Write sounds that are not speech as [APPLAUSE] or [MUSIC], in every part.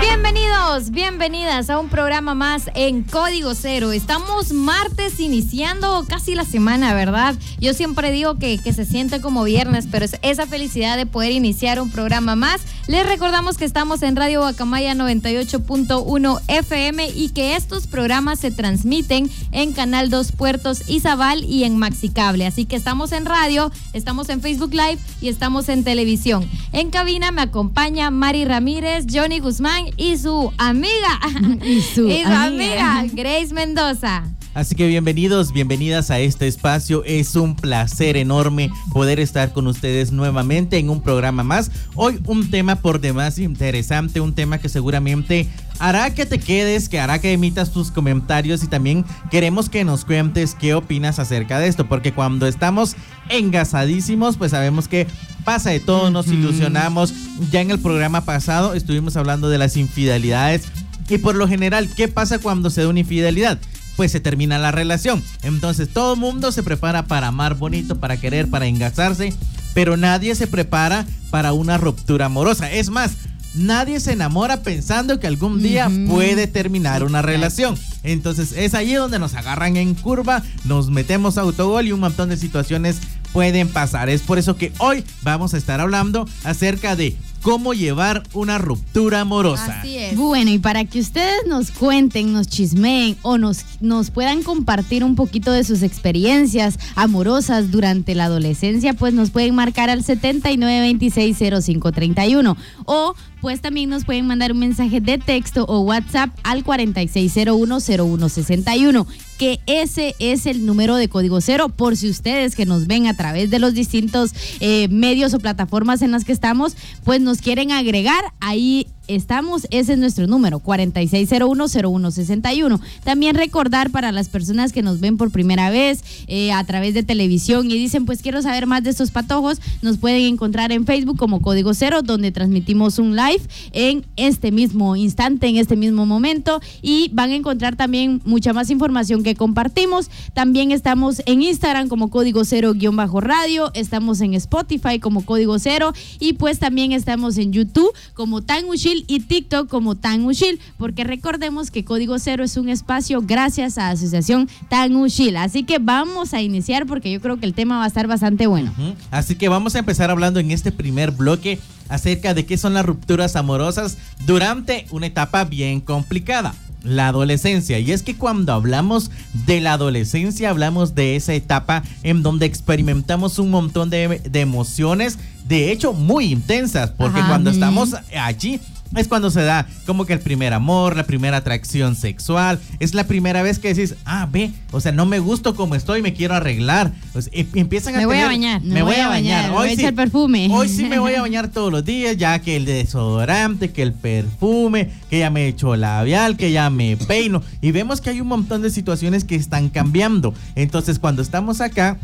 Bienvenidos, bienvenidas a un programa más en Código Cero. Estamos martes iniciando casi la semana, ¿verdad? Yo siempre digo que, se siente como viernes, pero es esa felicidad de poder iniciar un programa más. Les recordamos que estamos en Radio Bacamaya 98.1 FM y que estos programas se transmiten en Canal 2 Puertos Izabal y en Maxicable. Así que estamos en radio, estamos en Facebook Live y estamos en televisión. En cabina me acompaña Mari Ramírez, Johnny Guzmán y su amiga, y su, [LAUGHS] y su amiga. amiga Grace Mendoza. Así que bienvenidos, bienvenidas a este espacio. Es un placer enorme poder estar con ustedes nuevamente en un programa más. Hoy un tema por demás interesante, un tema que seguramente hará que te quedes, que hará que emitas tus comentarios y también queremos que nos cuentes qué opinas acerca de esto, porque cuando estamos engasadísimos, pues sabemos que pasa de todo, nos ilusionamos. Ya en el programa pasado estuvimos hablando de las infidelidades y por lo general, ¿qué pasa cuando se da una infidelidad? Pues se termina la relación. Entonces todo el mundo se prepara para amar bonito, para querer, para engasarse, pero nadie se prepara para una ruptura amorosa. Es más, nadie se enamora pensando que algún día uh -huh. puede terminar una relación. Entonces es allí donde nos agarran en curva, nos metemos a autogol y un montón de situaciones pueden pasar. Es por eso que hoy vamos a estar hablando acerca de cómo llevar una ruptura amorosa. Así es. Bueno, y para que ustedes nos cuenten, nos chismeen o nos, nos puedan compartir un poquito de sus experiencias amorosas durante la adolescencia, pues nos pueden marcar al 79260531 o pues también nos pueden mandar un mensaje de texto o WhatsApp al 46010161 que ese es el número de código cero por si ustedes que nos ven a través de los distintos eh, medios o plataformas en las que estamos, pues nos quieren agregar, ahí estamos, ese es nuestro número, 46010161. También recordar para las personas que nos ven por primera vez eh, a través de televisión y dicen, pues quiero saber más de estos patojos, nos pueden encontrar en Facebook como Código Cero, donde transmitimos un live en este mismo instante, en este mismo momento, y van a encontrar también mucha más información que compartimos. También estamos en Instagram como Código Cero-radio, estamos en Spotify como Código Cero, y pues también estamos en YouTube como Tan Uchil y TikTok como Tan Ushil, porque recordemos que Código Cero es un espacio gracias a Asociación Tan Ushil. Así que vamos a iniciar porque yo creo que el tema va a estar bastante bueno. Uh -huh. Así que vamos a empezar hablando en este primer bloque acerca de qué son las rupturas amorosas durante una etapa bien complicada la adolescencia. Y es que cuando hablamos de la adolescencia, hablamos de esa etapa en donde experimentamos un montón de, de emociones, de hecho, muy intensas, porque Ajá. cuando estamos allí es cuando se da como que el primer amor, la primera atracción sexual. Es la primera vez que decís, ah, ve, o sea, no me gusto como estoy, me quiero arreglar. Pues, y, empiezan a me tener, voy a bañar, me, voy, a bañar. Hoy voy a echar perfume. Hoy sí me voy a [LAUGHS] bañar todos los días, ya que el desodorante, que el perfume, que ya me echo labial, que ya me peino. Y vemos que hay un montón de situaciones que están cambiando. Entonces, cuando estamos acá,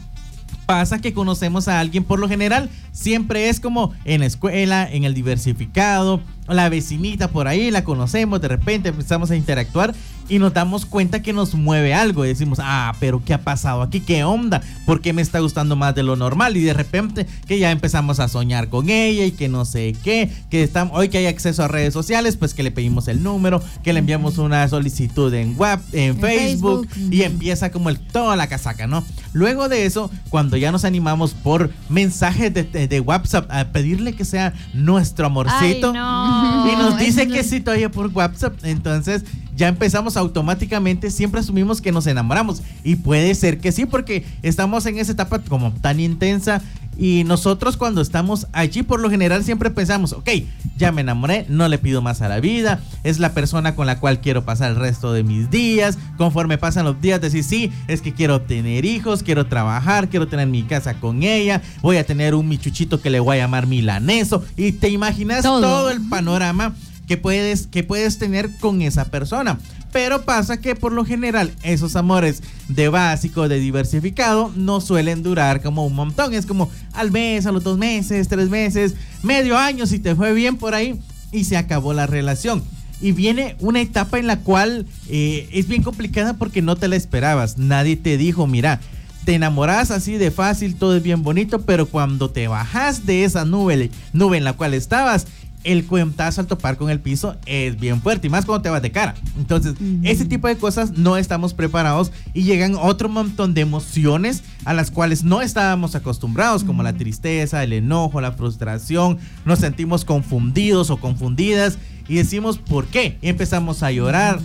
pasa que conocemos a alguien por lo general siempre es como en la escuela, en el diversificado, la vecinita por ahí, la conocemos, de repente empezamos a interactuar y nos damos cuenta que nos mueve algo y decimos, ah, pero ¿qué ha pasado aquí? ¿Qué onda? ¿Por qué me está gustando más de lo normal? Y de repente que ya empezamos a soñar con ella y que no sé qué, que estamos, hoy que hay acceso a redes sociales, pues que le pedimos el número, que le enviamos una solicitud en, web, en, en Facebook, Facebook, y empieza como el, toda la casaca, ¿no? Luego de eso, cuando ya nos animamos por mensajes de, de, de WhatsApp a pedirle que sea nuestro amorcito Ay, no. y nos dice que sí todavía por WhatsApp, entonces ya empezamos automáticamente, siempre asumimos que nos enamoramos y puede ser que sí porque estamos en esa etapa como tan intensa Y nosotros cuando estamos allí, por lo general siempre pensamos, ok, ya me enamoré, no le pido más a la vida, es la persona con la cual quiero pasar el resto de mis días. Conforme pasan los días, decir, sí, es que quiero tener hijos, quiero trabajar, quiero tener mi casa con ella, voy a tener un michuchito que le voy a llamar milaneso. Y te imaginas Todo. todo el panorama que puedes, que puedes tener con esa persona. Pero pasa que por lo general esos amores de básico, de diversificado, no suelen durar como un montón. Es como al mes, a los dos meses, tres meses, medio año, si te fue bien por ahí y se acabó la relación. Y viene una etapa en la cual eh, es bien complicada porque no te la esperabas. Nadie te dijo, mira, te enamoras así de fácil, todo es bien bonito, pero cuando te bajas de esa nube, nube en la cual estabas, el cuentazo al topar con el piso es bien fuerte y más cuando te vas de cara. Entonces, ese tipo de cosas no estamos preparados y llegan otro montón de emociones a las cuales no estábamos acostumbrados, como la tristeza, el enojo, la frustración. Nos sentimos confundidos o confundidas y decimos, ¿por qué? Y empezamos a llorar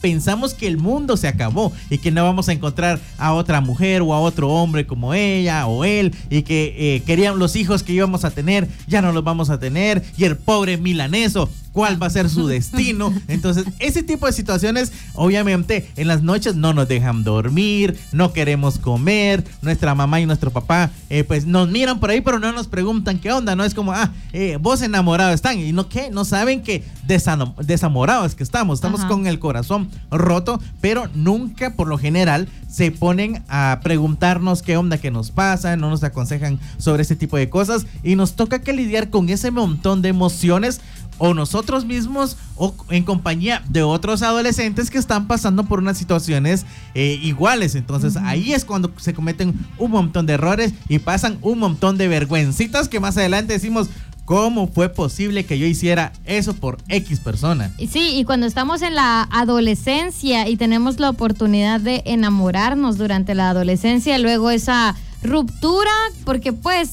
pensamos que el mundo se acabó y que no vamos a encontrar a otra mujer o a otro hombre como ella o él y que eh, querían los hijos que íbamos a tener, ya no los vamos a tener y el pobre milaneso. ¿Cuál va a ser su [LAUGHS] destino? Entonces, ese tipo de situaciones, obviamente, en las noches no nos dejan dormir, no queremos comer. Nuestra mamá y nuestro papá, eh, pues nos miran por ahí, pero no nos preguntan qué onda. No es como, ah, eh, vos enamorado están. Y no, ¿qué? No saben que desamorados que estamos. Estamos Ajá. con el corazón roto, pero nunca, por lo general, se ponen a preguntarnos qué onda que nos pasa, no nos aconsejan sobre ese tipo de cosas y nos toca que lidiar con ese montón de emociones o nosotros mismos o en compañía de otros adolescentes que están pasando por unas situaciones eh, iguales. Entonces ahí es cuando se cometen un montón de errores y pasan un montón de vergüencitas que más adelante decimos, ¿cómo fue posible que yo hiciera eso por X persona? Sí, y cuando estamos en la adolescencia y tenemos la oportunidad de enamorarnos durante la adolescencia, luego esa ruptura, porque pues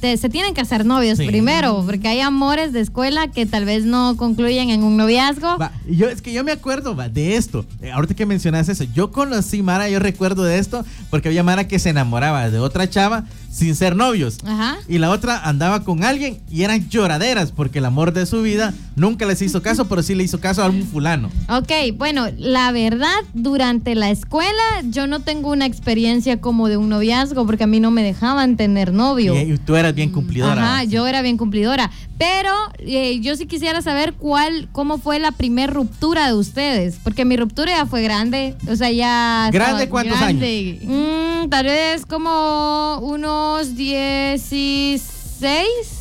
se tienen que hacer novios Sí. primero, porque hay amores de escuela que tal vez no concluyen en un noviazgo. Va, yo, es que yo me acuerdo va, de esto. Eh, ahorita que mencionas eso, yo conocí Mara, yo recuerdo de esto, porque había Mara que se enamoraba de otra chava sin ser novios. Ajá. Y la otra andaba con alguien y eran lloraderas, porque el amor de su vida nunca les hizo caso, pero sí le hizo caso a algún fulano. Ok, bueno, la verdad, durante la escuela yo no tengo una experiencia como de un noviazgo, porque a mí no me dejaban tener novio. Y, y tú eras bien cumplidora. Ajá, yo era bien cumplidora. Pero eh, yo sí quisiera saber cuál, cómo fue la primer ruptura de ustedes. Porque mi ruptura ya fue grande. O sea, ya. ¿Grande cuántos Grande. Mm, tal vez como unos 16.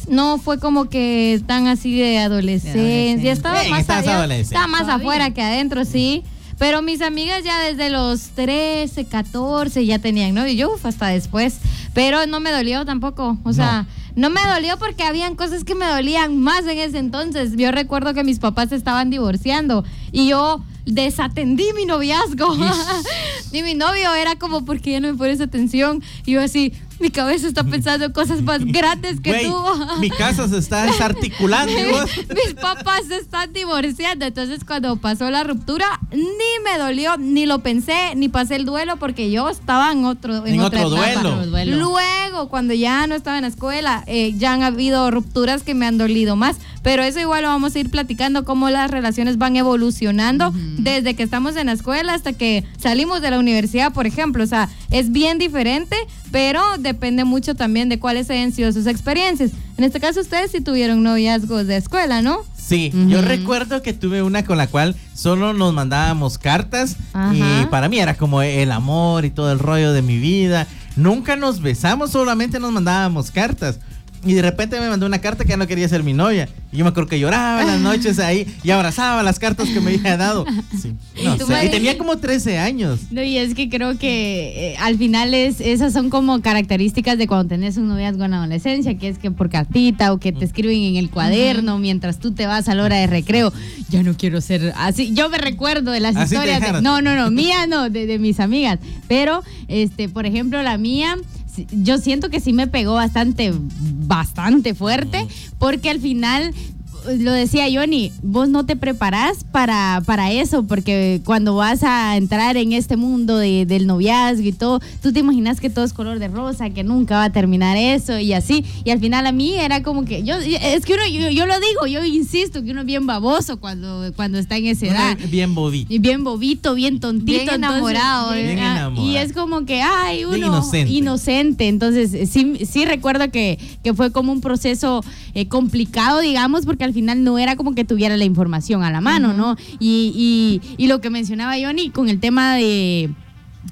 No fue como que tan así de adolescencia. adolescencia. Estaba Bien, más, allá- adolescente. estaba más Todavía. afuera que adentro, sí. Pero mis amigas ya desde los 13, 14 ya tenían novio. Yo uf, hasta después. Pero no me dolió tampoco. O sea, no. me dolió porque habían cosas que me dolían más en ese entonces. Yo recuerdo que mis papás estaban divorciando y yo desatendí mi noviazgo. [LAUGHS] y mi novio era como, ¿por qué ya no me pones atención? Y yo así, [LAUGHS] mi cabeza está pensando en cosas más grandes que Güey, tú. mi casa se está desarticulando. [LAUGHS] Mis papás se están divorciando. Entonces, cuando pasó la ruptura, ni me dolió, ni lo pensé, ni pasé el duelo, porque yo estaba en otro, en En otra otro etapa. duelo. Otro duelo. Luego, cuando ya no estaba en la escuela, eh, ya han habido rupturas que me han dolido más. Pero eso igual lo vamos a ir platicando, cómo las relaciones van evolucionando desde que estamos en la escuela hasta que salimos de la universidad, por ejemplo. O sea, es bien diferente, pero depende mucho también de cuáles hayan sido sus experiencias. En este caso, ustedes sí tuvieron noviazgos de escuela, ¿no? Sí, yo recuerdo que tuve una con la cual solo nos mandábamos cartas Ajá. y para mí era como el amor y todo el rollo de mi vida. Nunca nos besamos, solamente nos mandábamos cartas. Y de repente me mandó una carta que ya no quería ser mi novia. Y yo me acuerdo que lloraba las noches [LAUGHS] ahí y abrazaba las cartas que me había dado. [LAUGHS] Sí, no sé, y tenía como 13 años. No, y es que creo que eh, al final es, esas son como características de cuando tenés un noviazgo en la adolescencia, que es que por cartita o que te escriben en el cuaderno mientras tú te vas a la hora de recreo. Yo no quiero ser así. Yo me recuerdo de las Así historias. de- no, no, no, [LAUGHS] mía no, de, de mis amigas. Pero, este, por ejemplo, la mía, yo siento que sí me pegó bastante, bastante fuerte, porque al final lo decía Johnny, vos no te preparás para, para eso, porque cuando vas a entrar en este mundo de- del noviazgo y todo, tú te imaginas que todo es color de rosa, que nunca va a terminar eso y así. Y al final a mí era como que, yo es que uno, yo, yo lo digo, yo insisto, que uno es bien baboso cuando, cuando está en esa edad. Bien bobito. Y bien bobito, bien tontito. Bien enamorado, entonces, Bien enamorado. Y es como que, ay, uno. Bien inocente. inocente. Entonces, sí, sí recuerdo que, que fue como un proceso eh, complicado, digamos, porque al final no era como que tuviera la información a la mano, ¿no? Y, y, y lo que mencionaba Johnny con el tema de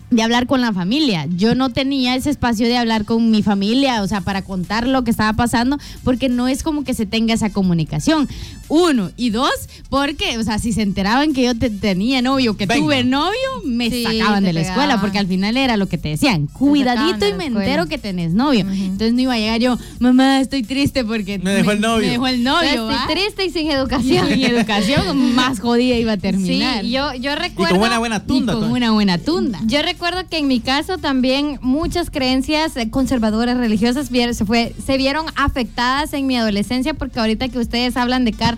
de hablar con la familia. Yo no tenía ese espacio de hablar con mi familia, o sea, para contar lo que estaba pasando, porque no es como que se tenga esa comunicación. Uno. Y dos, porque, o sea, si se enteraban que yo te- tenía novio, que Venga. tuve novio, me Sí, sacaban de la escuela, porque al final era lo que te decían, cuidadito y me escuela. entero que tenés novio. Entonces no iba a llegar yo, mamá, estoy triste porque Me dejó el novio". Me dejó el novio. Estoy triste y sin Y educación. mi educación [LAUGHS] más jodida iba a terminar. Sí, yo, yo Y recuerdo. con una buena Y tunda. con una buena tunda. Yo recuerdo que en mi caso también muchas creencias eh, conservadoras religiosas vier- se, fue, se vieron afectadas en mi adolescencia porque ahorita que ustedes hablan de cartas,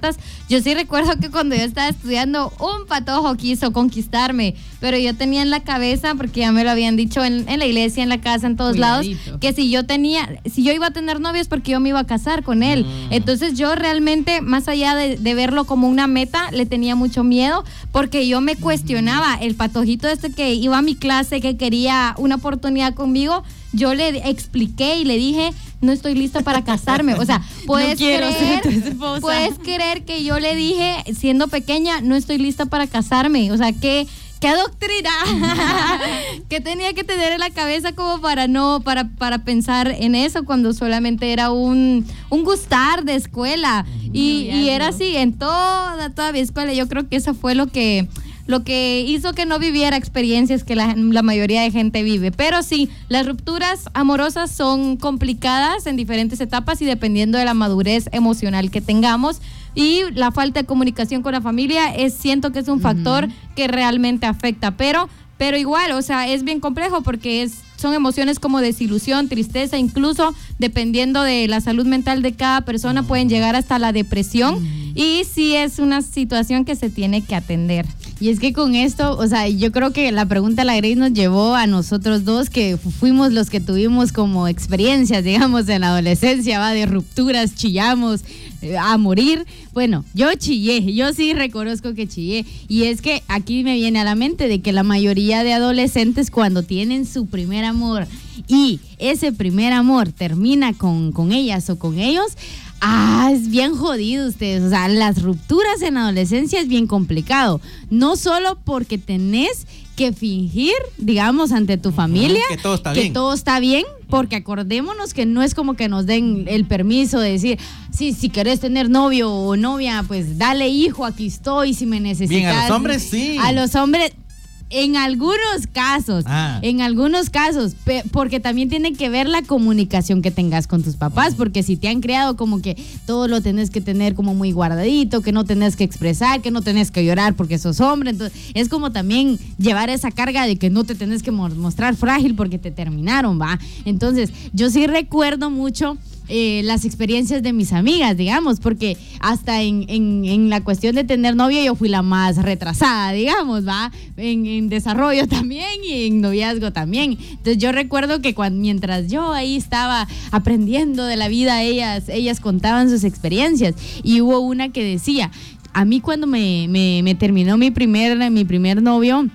yo sí recuerdo que cuando yo estaba estudiando un patojo quiso conquistarme, pero yo tenía en la cabeza, porque ya me lo habían dicho en, en la iglesia, en la casa, en todos Cuidadito. lados, que si yo tenía, si yo iba a tener novios porque yo me iba a casar con él. Entonces yo realmente, más allá de, de verlo como una meta, le tenía mucho miedo porque yo me cuestionaba el patojito este que iba a mi clase, que quería una oportunidad conmigo. Yo le expliqué y le dije, no estoy lista para casarme. O sea, [LAUGHS] puedes ser creer, puedes creer que yo le dije, siendo pequeña, no estoy lista para casarme. O sea, que qué doctrina [LAUGHS] que tenía que tener en la cabeza como para no para para pensar en eso cuando solamente era un un gustar de escuela y, y era así en toda toda mi escuela. Yo creo que eso fue lo que lo que hizo que no viviera experiencias que la, la mayoría de gente vive. Pero sí, las rupturas amorosas son complicadas en diferentes etapas y dependiendo de la madurez emocional que tengamos. Y la falta de comunicación con la familia es, siento que es un factor que realmente afecta. Pero, pero igual, o sea, es bien complejo porque es, son emociones como desilusión, tristeza, incluso dependiendo de la salud mental de cada persona, pueden llegar hasta la depresión. Y sí es una situación que se tiene que atender. Y es que con esto, o sea, yo creo que la pregunta de la Grace nos llevó a nosotros dos, que fu- fuimos los que tuvimos como experiencias, digamos, en la adolescencia, va, de rupturas, chillamos eh, a morir. Bueno, yo chillé, yo sí reconozco que chillé. Y es que aquí me viene a la mente de que la mayoría de adolescentes cuando tienen su primer amor y ese primer amor termina con, con ellas o con ellos, Ah, es bien jodido ustedes. O sea, las rupturas en la adolescencia es bien complicado. No solo porque tenés que fingir, digamos, ante tu familia que todo está que bien. todo está bien, porque acordémonos que no es como que nos den el permiso de decir, sí, si querés tener novio o novia, pues dale hijo, aquí estoy, si me necesitas. Bien, a los hombres sí. A los hombres, en algunos casos, Ah. en algunos casos, porque también tiene que ver la comunicación que tengas con tus papás, porque si te han creado como que todo lo tenés que tener como muy guardadito, que no tenés que expresar, que no tenés que llorar porque sos hombre, entonces es como también llevar esa carga de que no te tenés que mo- mostrar frágil porque te terminaron, ¿va? Entonces, yo sí recuerdo mucho eh, las experiencias de mis amigas, digamos, porque hasta en, en- la cuestión de tener novio yo fui la más retrasada, digamos, ¿va? En, en desarrollo [LAUGHS] también y en noviazgo también. Entonces yo recuerdo que cuando, mientras yo ahí estaba aprendiendo de la vida, ellas, ellas contaban sus experiencias y hubo una que decía, a mí cuando me, me- me terminó mi primer, mi primer novio,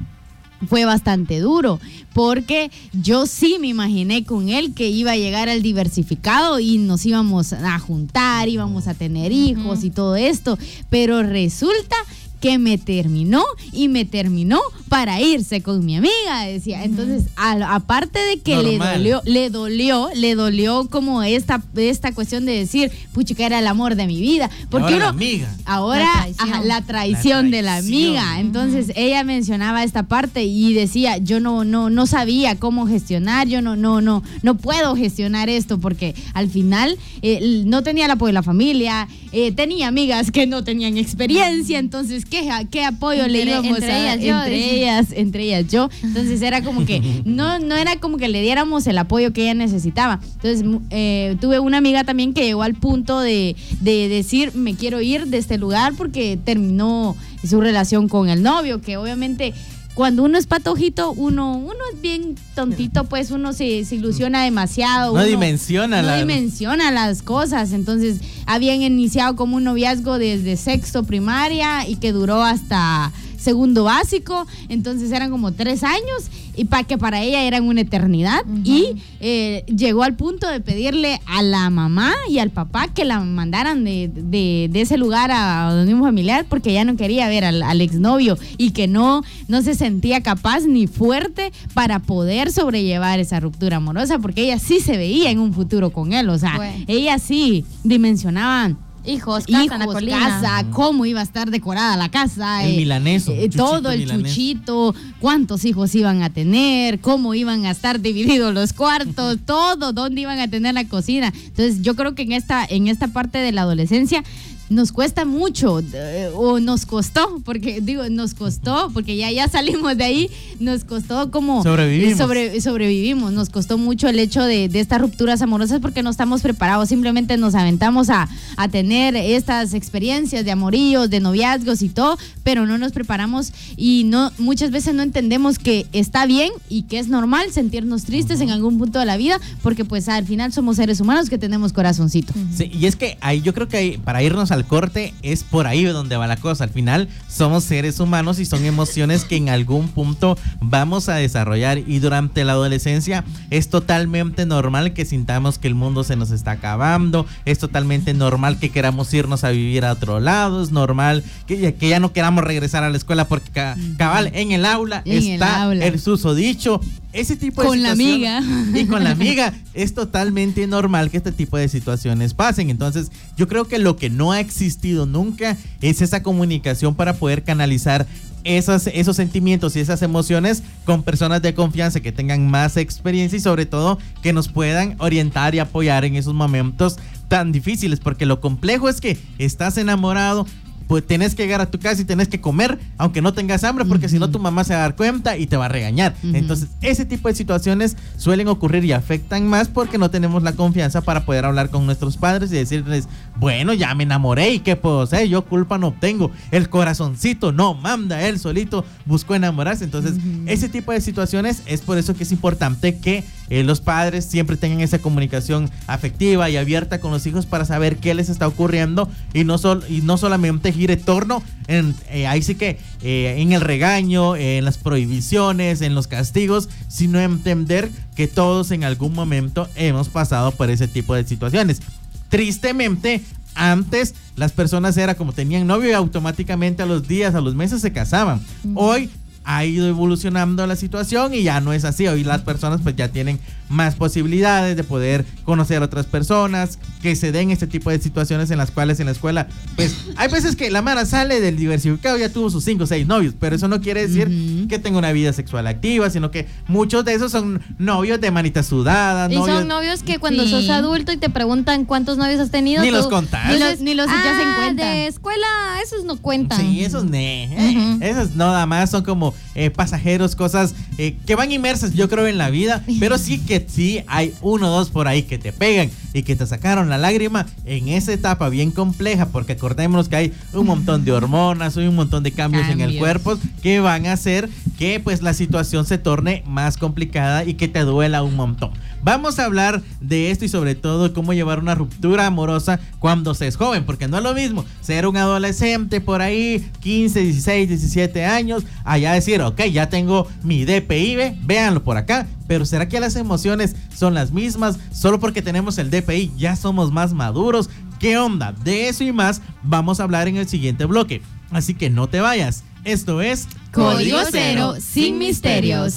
fue bastante duro, porque yo sí me imaginé con él que iba a llegar al diversificado y nos íbamos a juntar, íbamos a tener hijos y todo esto, pero resulta que me terminó y me terminó para irse con mi amiga, decía. Entonces, aparte de que le dolió, le dolió, le dolió como esta, esta cuestión de decir, puchica, era el amor de mi vida. Porque ahora uno, la amiga. Ahora, La traición. ajá, la traición La de la amiga. Entonces, ella mencionaba esta parte y decía, yo no, no, no sabía cómo gestionar, yo no, no, no, no puedo gestionar esto porque al final eh, no tenía el apoyo de la familia, eh, tenía amigas que no tenían experiencia, entonces, ¿qué, qué apoyo le Entre- íbamos entre a ellas yo, entre dice. ellas, entre ellas yo. Entonces era como que no, no era como que le diéramos el apoyo que ella necesitaba. Entonces eh, tuve una amiga también que llegó al punto de, de decir me quiero ir de este lugar porque terminó su relación con el novio, que obviamente cuando uno es patojito, uno, uno es bien tontito, pues uno se, se ilusiona demasiado. No uno dimensiona no la- dimensiona las cosas. Entonces, habían iniciado como un noviazgo desde sexto primaria y que duró hasta segundo básico. Entonces eran como tres años y para que para ella eran una eternidad. Y eh, llegó al punto de pedirle a la mamá y al papá que la mandaran de, de- de ese lugar a donde un familiar porque ella no quería ver al, al exnovio y que no, no se sentía capaz ni fuerte para poder sobrellevar esa ruptura amorosa porque ella sí se veía en un futuro con él. O sea, ella sí dimensionaba Hijos, casa hijos, colina. casa, cómo iba a estar decorada la casa. El milaneso, eh, todo el milanés. chuchito, cuántos hijos iban a tener, cómo iban a estar divididos los cuartos, [LAUGHS] todo, dónde iban a tener la cocina. Entonces yo creo que en esta, en esta parte de la adolescencia nos cuesta mucho eh, o nos costó, porque digo, nos costó, porque ya, ya salimos de ahí, nos costó como Sobrevivimos. sobre- sobrevivimos, nos costó mucho el hecho de, de estas rupturas amorosas porque no estamos preparados, simplemente nos aventamos a, a tener estas experiencias de amoríos, de noviazgos y todo, pero no nos preparamos y no muchas veces no entendemos que está bien y que es normal sentirnos tristes en algún punto de la vida, porque pues al final somos seres humanos que tenemos corazoncito. Sí, y es que ahí yo creo que para irnos al corte es por ahí donde va la cosa. Al final somos seres humanos y son emociones que en algún punto vamos a desarrollar y durante la adolescencia es totalmente normal que sintamos que el mundo se nos está acabando, es totalmente normal que queramos irnos a vivir a otro lado, es normal que, ya- que ya no queramos regresar a la escuela porque ca- cabal en el aula En el está aula. el susodicho. Ese tipo de Con la amiga. Y con la amiga. Es totalmente normal que este tipo de situaciones pasen. Entonces, yo creo que lo que no ha existido nunca es esa comunicación para poder canalizar esas, esos sentimientos y esas emociones con personas de confianza que tengan más experiencia y sobre todo que nos puedan orientar y apoyar en esos momentos tan difíciles. Porque lo complejo es que estás enamorado, pues tenés que llegar a tu casa y tenés que comer, aunque no tengas hambre, porque si no tu mamá se va a dar cuenta y te va a regañar. Entonces, ese tipo de situaciones suelen ocurrir y afectan más porque no tenemos la confianza para poder hablar con nuestros padres y decirles, bueno, ya me enamoré y qué puedo hacer, yo culpa no tengo, el corazoncito no manda, él solito buscó enamorarse. Entonces, ese tipo de situaciones es por eso que es importante que eh, los padres siempre tengan esa comunicación afectiva y abierta con los hijos para saber qué les está ocurriendo y no, sol- y no solamente gire torno en, eh, ahí sí que eh, en el regaño, en las prohibiciones, en los castigos, sino entender que todos en algún momento hemos pasado por ese tipo de situaciones. Tristemente, antes las personas era como tenían novio y automáticamente a los días, a los meses se casaban. Hoy ha ido evolucionando la situación y ya no es así. Hoy las personas pues ya tienen más posibilidades de poder conocer a otras personas, que se den este tipo de situaciones en las cuales en la escuela, pues hay veces que la Mara sale del diversificado, ya tuvo sus cinco o seis novios, pero eso no quiere decir que tenga una vida sexual activa, sino que muchos de esos son novios de manita sudada, Y novios... son novios que cuando Sí. sos adulto y te preguntan cuántos novios has tenido. Ni tú los contás. Ni los- ni los echas en "Ah, cuenta". De escuela, esos no cuentan. Sí, esos ne, eh, Ujú. esos nada más son como eh, pasajeros, cosas eh, que van inmersas, yo creo, en la vida, pero sí que sí hay uno o dos por ahí que te pegan y que te sacaron la lágrima en esa etapa bien compleja, porque acordémonos que hay un montón de hormonas, hay un montón de cambios, en el Cambios. cuerpo que van a hacer que pues la situación se torne más complicada y que te duela un montón. Vamos a hablar de esto y sobre todo cómo llevar una ruptura amorosa cuando se es joven, porque no es lo mismo ser un adolescente por ahí, 15, 16, 17 años, allá decir, ok, ya tengo mi DPI, ve, véanlo por acá, pero ¿será que las emociones son las mismas solo porque tenemos el DPI? Ya somos más maduros. ¿Qué onda? De eso y más vamos a hablar en el siguiente bloque. Así que no te vayas. Esto es Código Cero, sin misterios.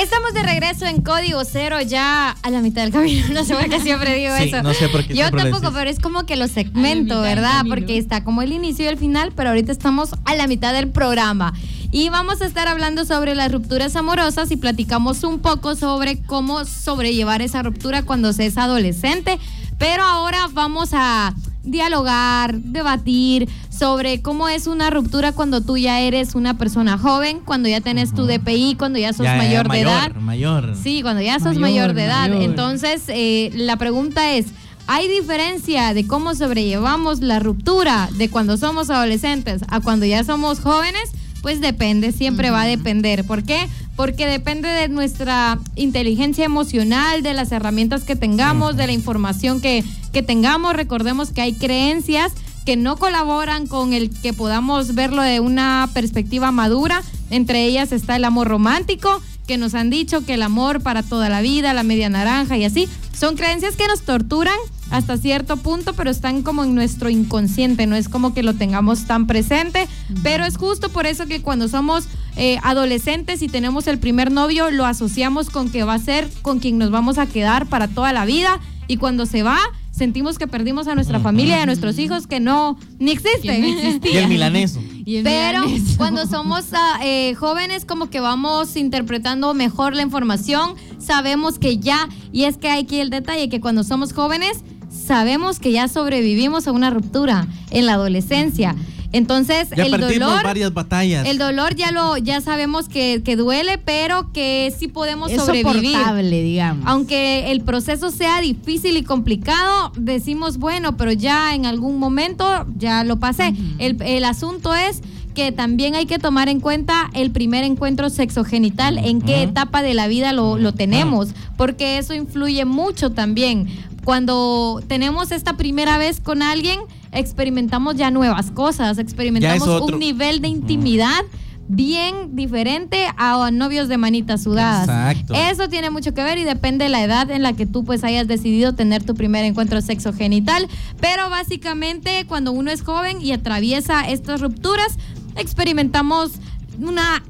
Estamos de regreso en Código Cero ya a la mitad del camino. [LAUGHS] No sé por qué siempre digo Sí, eso. no sé por qué Yo tampoco, decís. pero es como que lo segmento, ¿verdad? Porque está como el inicio y el final, pero ahorita estamos a la mitad del programa. Y vamos a estar hablando sobre las rupturas amorosas y platicamos un poco sobre cómo sobrellevar esa ruptura cuando se es adolescente. Pero ahora vamos a dialogar, debatir sobre cómo es una ruptura cuando tú ya eres una persona joven, cuando ya tenés tu DPI, cuando ya sos Ya, mayor de edad. Mayor. Sí, cuando ya sos Mayor, mayor, de edad. mayor. Entonces, eh, la pregunta es, ¿hay diferencia de cómo sobrellevamos la ruptura de cuando somos adolescentes a cuando ya somos jóvenes? Pues depende, siempre va a depender. ¿Por qué? Porque depende de nuestra inteligencia emocional, de las herramientas que tengamos, de la información que, que tengamos. Recordemos que hay creencias que no colaboran con el que podamos verlo de una perspectiva madura. Entre ellas está el amor romántico, que nos han dicho que el amor para toda la vida, la media naranja y así, son creencias que nos torturan hasta cierto punto, pero están como en nuestro inconsciente, no es como que lo tengamos tan presente, pero es justo por eso que cuando somos eh, adolescentes y tenemos el primer novio, lo asociamos con que va a ser con quien nos vamos a quedar para toda la vida y cuando se va, sentimos que perdimos a nuestra familia y a nuestros hijos que no, ni existen. No. Y el milaneso. [LAUGHS] Y el Pero milaneso. cuando somos ah, eh, jóvenes, como que vamos interpretando mejor la información, sabemos que ya, y es que hay aquí el detalle, que cuando somos jóvenes, sabemos que ya sobrevivimos a una ruptura en la adolescencia. Entonces, Ya el dolor... varias batallas. El dolor ya lo ya sabemos que, que duele, pero que sí podemos es sobrevivir. soportable, digamos. Aunque el proceso sea difícil y complicado, decimos, bueno, pero ya en algún momento ya lo pasé. el, el asunto es que también hay que tomar en cuenta el primer encuentro sexogenital, en qué etapa de la vida lo, lo tenemos, porque eso influye mucho también. Cuando tenemos esta primera vez con alguien, experimentamos ya nuevas cosas, experimentamos un nivel de intimidad bien diferente a novios de manitas sudadas. Exacto. Eso tiene mucho que ver y depende de la edad en la que tú pues hayas decidido tener tu primer encuentro sexo genital. Pero básicamente cuando uno es joven y atraviesa estas rupturas, experimentamos una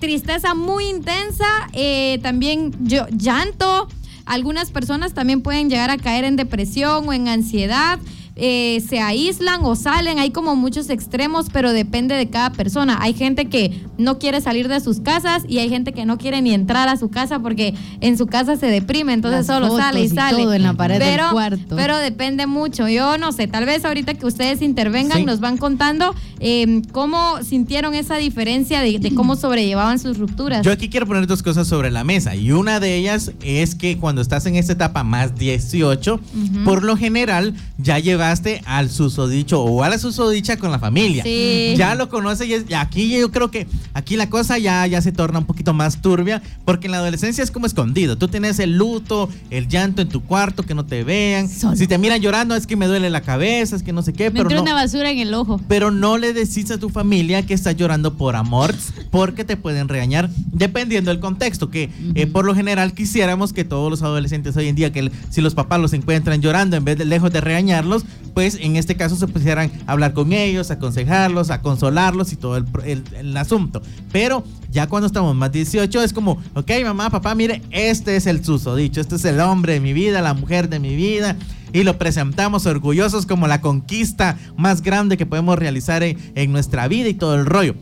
tristeza muy intensa, eh, también yo- llanto. Algunas personas también pueden llegar a caer en depresión o en ansiedad. eh, se aíslan o salen, hay como muchos extremos, pero depende de cada persona. Hay gente que no quiere salir de sus casas y hay gente que no quiere ni entrar a su casa porque en su casa se deprime, entonces Las solo sale y y sale. todo en la pared del pero, cuarto. Pero depende mucho. Yo no sé, tal vez ahorita que ustedes intervengan Sí. nos van contando eh, cómo sintieron esa diferencia de, de cómo sobrellevaban sus rupturas. Yo aquí quiero poner dos cosas sobre la mesa y una de ellas es que cuando estás en esta etapa más 18, por lo general ya llevaste al susodicho o a la susodicha con la familia. Sí. Ya lo conoce y, es- y aquí yo creo que aquí la cosa ya, ya se torna un poquito más turbia porque en la adolescencia es como escondido. Tú tienes el luto, el llanto en tu cuarto, que no te vean. Solo. Si te miran llorando es que me duele la cabeza, es que no sé qué, Me pero no. una basura en el ojo. Pero no le decís a tu familia que estás llorando por amor, porque te pueden regañar, dependiendo del contexto. Que eh, por lo general quisiéramos que todos los adolescentes hoy en día, que si los papás los encuentran llorando, en vez de lejos de regañarlos, pues en este caso se pusieran a hablar con ellos, a aconsejarlos, a consolarlos y todo el, el- el asunto. Pero ya cuando estamos más 18 es como, ok, mamá, papá, mire, este es el susodicho, este es el hombre de mi vida, la mujer de mi vida y lo presentamos orgullosos como la conquista más grande que podemos realizar en, en nuestra vida y todo el rollo.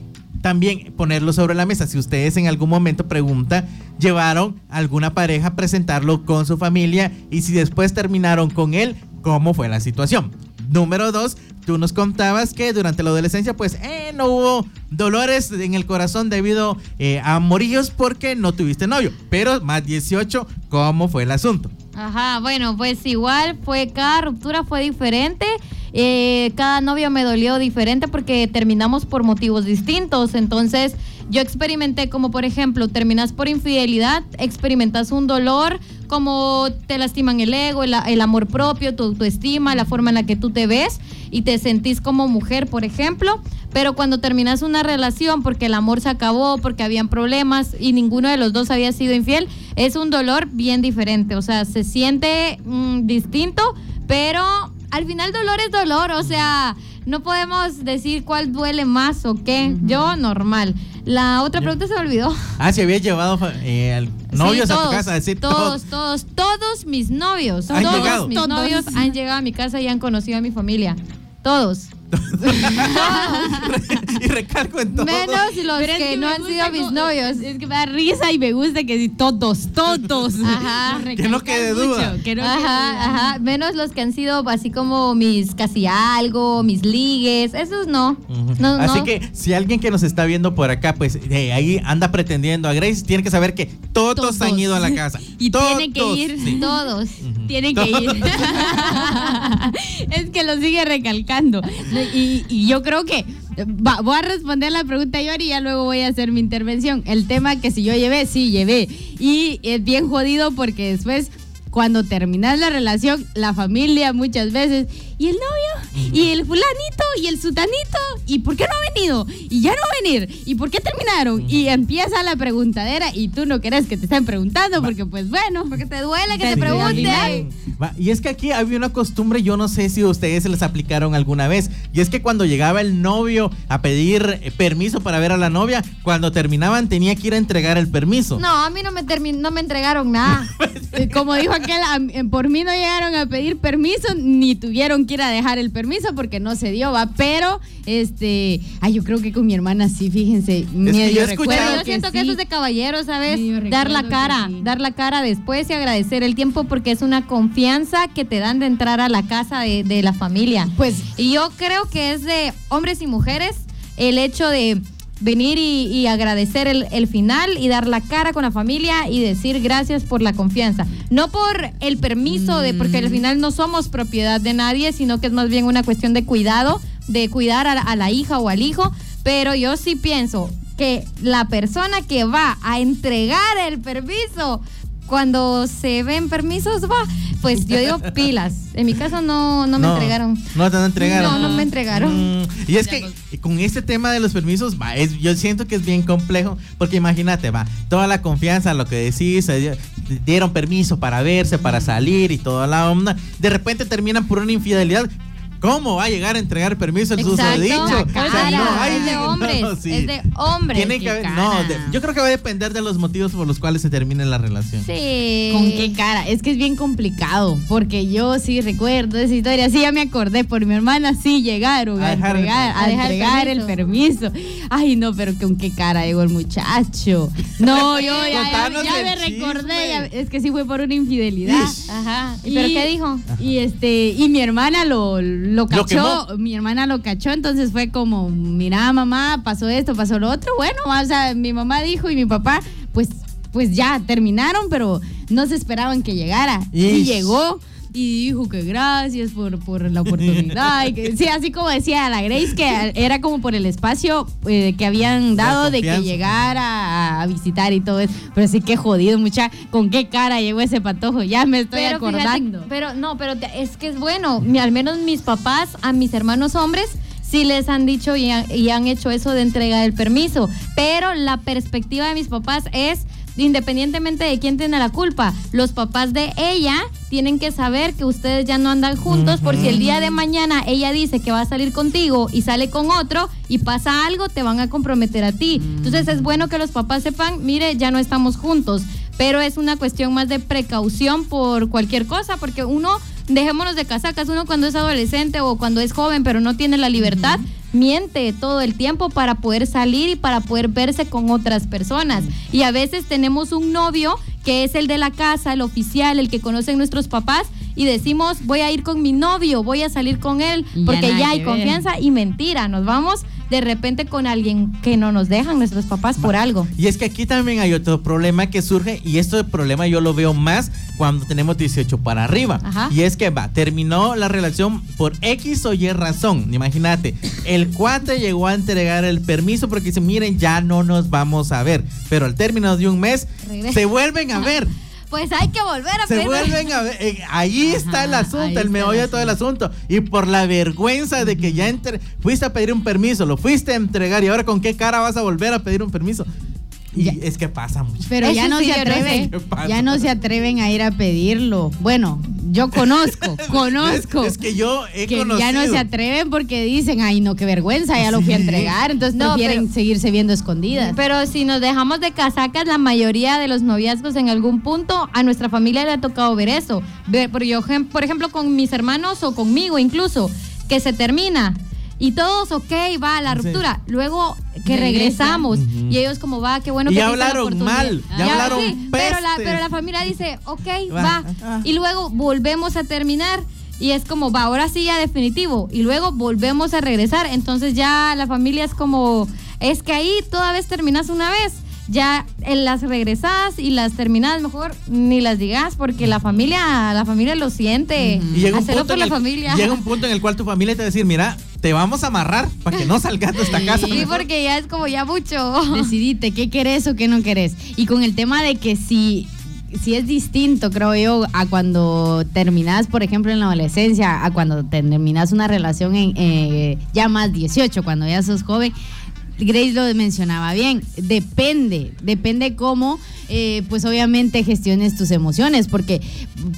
También ponerlo sobre la mesa. Si ustedes en algún momento pregunta, llevaron alguna pareja a presentarlo con su familia y si después terminaron con él, ¿cómo fue la situación? Número dos, tú nos contabas que durante la adolescencia, pues, eh, no hubo dolores en el corazón debido eh, a amoríos porque no tuviste novio. Pero más 18, ¿cómo fue el asunto? Ajá, bueno, pues igual fue, cada ruptura fue diferente. eh, cada novio me dolió diferente porque terminamos por motivos distintos. Entonces, yo experimenté como, por ejemplo, terminas por infidelidad, experimentas un dolor, como te lastiman el ego, el, el amor propio, tu autoestima, la forma en la que tú te ves y te sentís como mujer, por ejemplo. Pero cuando terminas una relación porque el amor se acabó, porque habían problemas y ninguno de los dos había sido infiel, es un dolor bien diferente. O sea, se siente mm, distinto, pero al final dolor es dolor. O sea, no podemos decir cuál duele más o qué. Yo, normal. La otra pregunta se me olvidó. Ah, si había llevado eh, al- novios Sí, a tu todos, casa a decir todos, todos, todos mis novios, todos llegado. mis Todos. novios han llegado a mi casa y han conocido a mi familia. Todos. Y recalco en todo. Menos los Pero es que, no han sido mis novios. Es que me da risa y me gusta que sí, todos, todos. Ajá. Que no quede mucho, duda. que no quede duda. Ajá, ajá. Menos los que han sido así como mis casi algo, mis ligues. Esos no. Así no. que si alguien que nos está viendo por acá, pues de ahí anda pretendiendo a Grace, tiene que saber que todos, Todos. han ido a la casa. [LAUGHS] Y tienen que Todos, ir. sí. Todos. Tienen que ir. [LAUGHS] es que lo sigue recalcando. Y, y yo creo que va- voy a responder la pregunta yo y ya luego voy a hacer mi intervención. El tema que si yo llevé, sí llevé. Y es bien jodido porque después, cuando terminas la relación, la familia muchas veces, y el novio, y el fulanito, y el sutanito, ¿y por qué no venido? Y ya no va a venir. ¿Y por qué terminaron? Y empieza la preguntadera y tú no querés que te estén preguntando porque pues bueno. Porque te duele que Te pregunten. Va, Y es que aquí había una costumbre, yo no sé si ustedes se les aplicaron alguna vez, y es que cuando llegaba el novio a pedir eh, permiso para ver a la novia, cuando terminaban tenía que ir a entregar el permiso. No, a mí no me, termin- no me entregaron nada. [LAUGHS] Eh, Como dijo aquel, mí- por mí no llegaron a pedir permiso, ni tuvieron que ir a dejar el permiso porque no se dio, va. Pero, este, ay, yo creo que con mi hermana sí, fíjense, medio yo he recuerdo escuchado Pero yo siento que, sí. eso es de caballero, ¿sabes? Yo dar la cara, que sí. dar la cara después y agradecer el tiempo porque es una confianza que te dan de entrar a la casa de, de la familia. Pues, Y yo creo que es de hombres y mujeres el hecho de venir y, y agradecer el, el final y dar la cara con la familia y decir gracias por la confianza. No por el permiso de, porque al final no somos propiedad de nadie, sino que es más bien una cuestión de cuidado, de cuidar a, a la hija o al hijo. Pero yo sí pienso que la persona que va a entregar el permiso cuando se ven permisos, va, pues yo digo [LAUGHS] pilas. En mi caso no, no me entregaron. No te entregaron. No, no me entregaron. Mm, y es que con este tema de los permisos, va, es- yo siento que es bien complejo, porque imagínate, va, toda la confianza, lo que decís, dieron permiso para verse, para salir y toda la onda, de repente terminan por una infidelidad. ¿Cómo va a llegar a entregar permiso el Exacto. susodicho? La O sea, no, ay, es de no, hombres, sí. es de hombres. Tiene que haber- no, de- yo creo que va a depender de los motivos por los cuales se termine la relación. Sí. ¿con qué cara? Es que es bien complicado, porque yo sí recuerdo esa historia, sí ya me acordé, por mi hermana sí llegaron a, A dejar entregar, a a dejar el entregar el permiso. Ay, no, pero con qué cara llegó el muchacho. No, yo ya, ya- ya me recordé, ya- es que sí fue por una infidelidad. Ish. Ajá. ¿Y ¿Pero Y- qué dijo? Y este, y mi hermana lo, lo cachó, mi hermana lo cachó, entonces fue como, mira mamá, pasó esto, pasó lo otro, bueno, o sea, mi mamá dijo y mi papá, pues, pues ya terminaron, pero no se esperaban que llegara. Y llegó. Y dijo que gracias por, por la oportunidad. y que- sí, así como decía la Grace, que era como por el espacio eh, que habían dado de que llegara a, a visitar y todo eso. Pero sí que jodido, mucha. ¿Con qué cara llegó ese patojo? Ya me estoy Pero fíjate, acordando. pero no, pero te- es que es bueno. Mi- al menos mis papás, a mis hermanos hombres, sí les han dicho y han, y han hecho eso de entregar el permiso. Pero la perspectiva de mis papás es, independientemente de quién tiene la culpa, los papás de ella tienen que saber que ustedes ya no andan juntos porque el día de mañana ella dice que va a salir contigo y sale con otro y pasa algo, te van a comprometer a ti. Entonces es bueno que los papás sepan, mire, ya no estamos juntos pero es una cuestión más de precaución por cualquier cosa, porque uno, dejémonos de casacas, uno cuando es adolescente o cuando es joven, pero no tiene la libertad, miente todo el tiempo para poder salir y para poder verse con otras personas. Y a veces tenemos un novio que es el de la casa, el oficial, el que conocen nuestros papás, y decimos, voy a ir con mi novio, voy a salir con él, ya porque ya hay ver. confianza y mentira, nos vamos de repente con alguien que no nos dejan nuestros papás por algo. Y es que aquí también hay otro problema que surge y este problema yo lo veo más cuando tenemos 18 para arriba. Ajá. Y es que va, terminó la relación por X o Y razón. Imagínate, el cuate llegó a entregar el permiso porque dice, miren, ya no nos vamos a ver. Pero al término de un mes, se vuelven a [LAUGHS] ver. Pues hay que volver a Se pedir- vuelven a ver. Eh, ahí está el asunto, el meollo de todo el asunto. Y por la vergüenza de que ya entre- fuiste a pedir un permiso, lo fuiste a entregar y ahora con qué cara vas a volver a pedir un permiso. Y Ya. es que pasa mucho. Pero Eso ya no sí, se atreven, ya no se atreven a ir a pedirlo. Bueno, yo conozco, [LAUGHS] conozco. Es, es que yo he que conocido. ya no se atreven porque dicen, ay no, qué vergüenza, ya lo fui a entregar, entonces No, prefieren pero- seguirse viendo escondidas. Pero si nos dejamos de casacas, la mayoría de los noviazgos en algún punto a nuestra familia le ha tocado ver eso. Ver, por, yo, por ejemplo, con mis hermanos o conmigo incluso, que se termina. Y todos, ok, va, la Sí. ruptura. Luego que regresamos. Y ellos como, va, qué bueno Y que ya la hablaron oportunidad". mal, ya hablaron pero, la, pero la familia dice, ok, Va, va. ah. Y luego volvemos a terminar. Y es como, va, ahora sí ya definitivo. Y luego volvemos a regresar. Entonces ya la familia es como, es que ahí toda vez terminas una vez. Ya eh, las regresas y las terminas mejor ni las digas porque la familia, la familia lo siente. Y llega un, Hacerlo punto por en la el, familia. llega un punto en el cual tu familia te va a decir, mira, te vamos a amarrar para que no salgas de esta casa. Sí, [LAUGHS] porque ya es como ya mucho. Decidite qué querés o qué no querés. Y con el tema de que si, si es distinto, creo yo, a cuando terminas, por ejemplo, en la adolescencia, a cuando terminas una relación en eh, ya más 18, cuando ya sos joven. Grace lo mencionaba bien, depende, depende cómo, eh, pues obviamente gestiones tus emociones, porque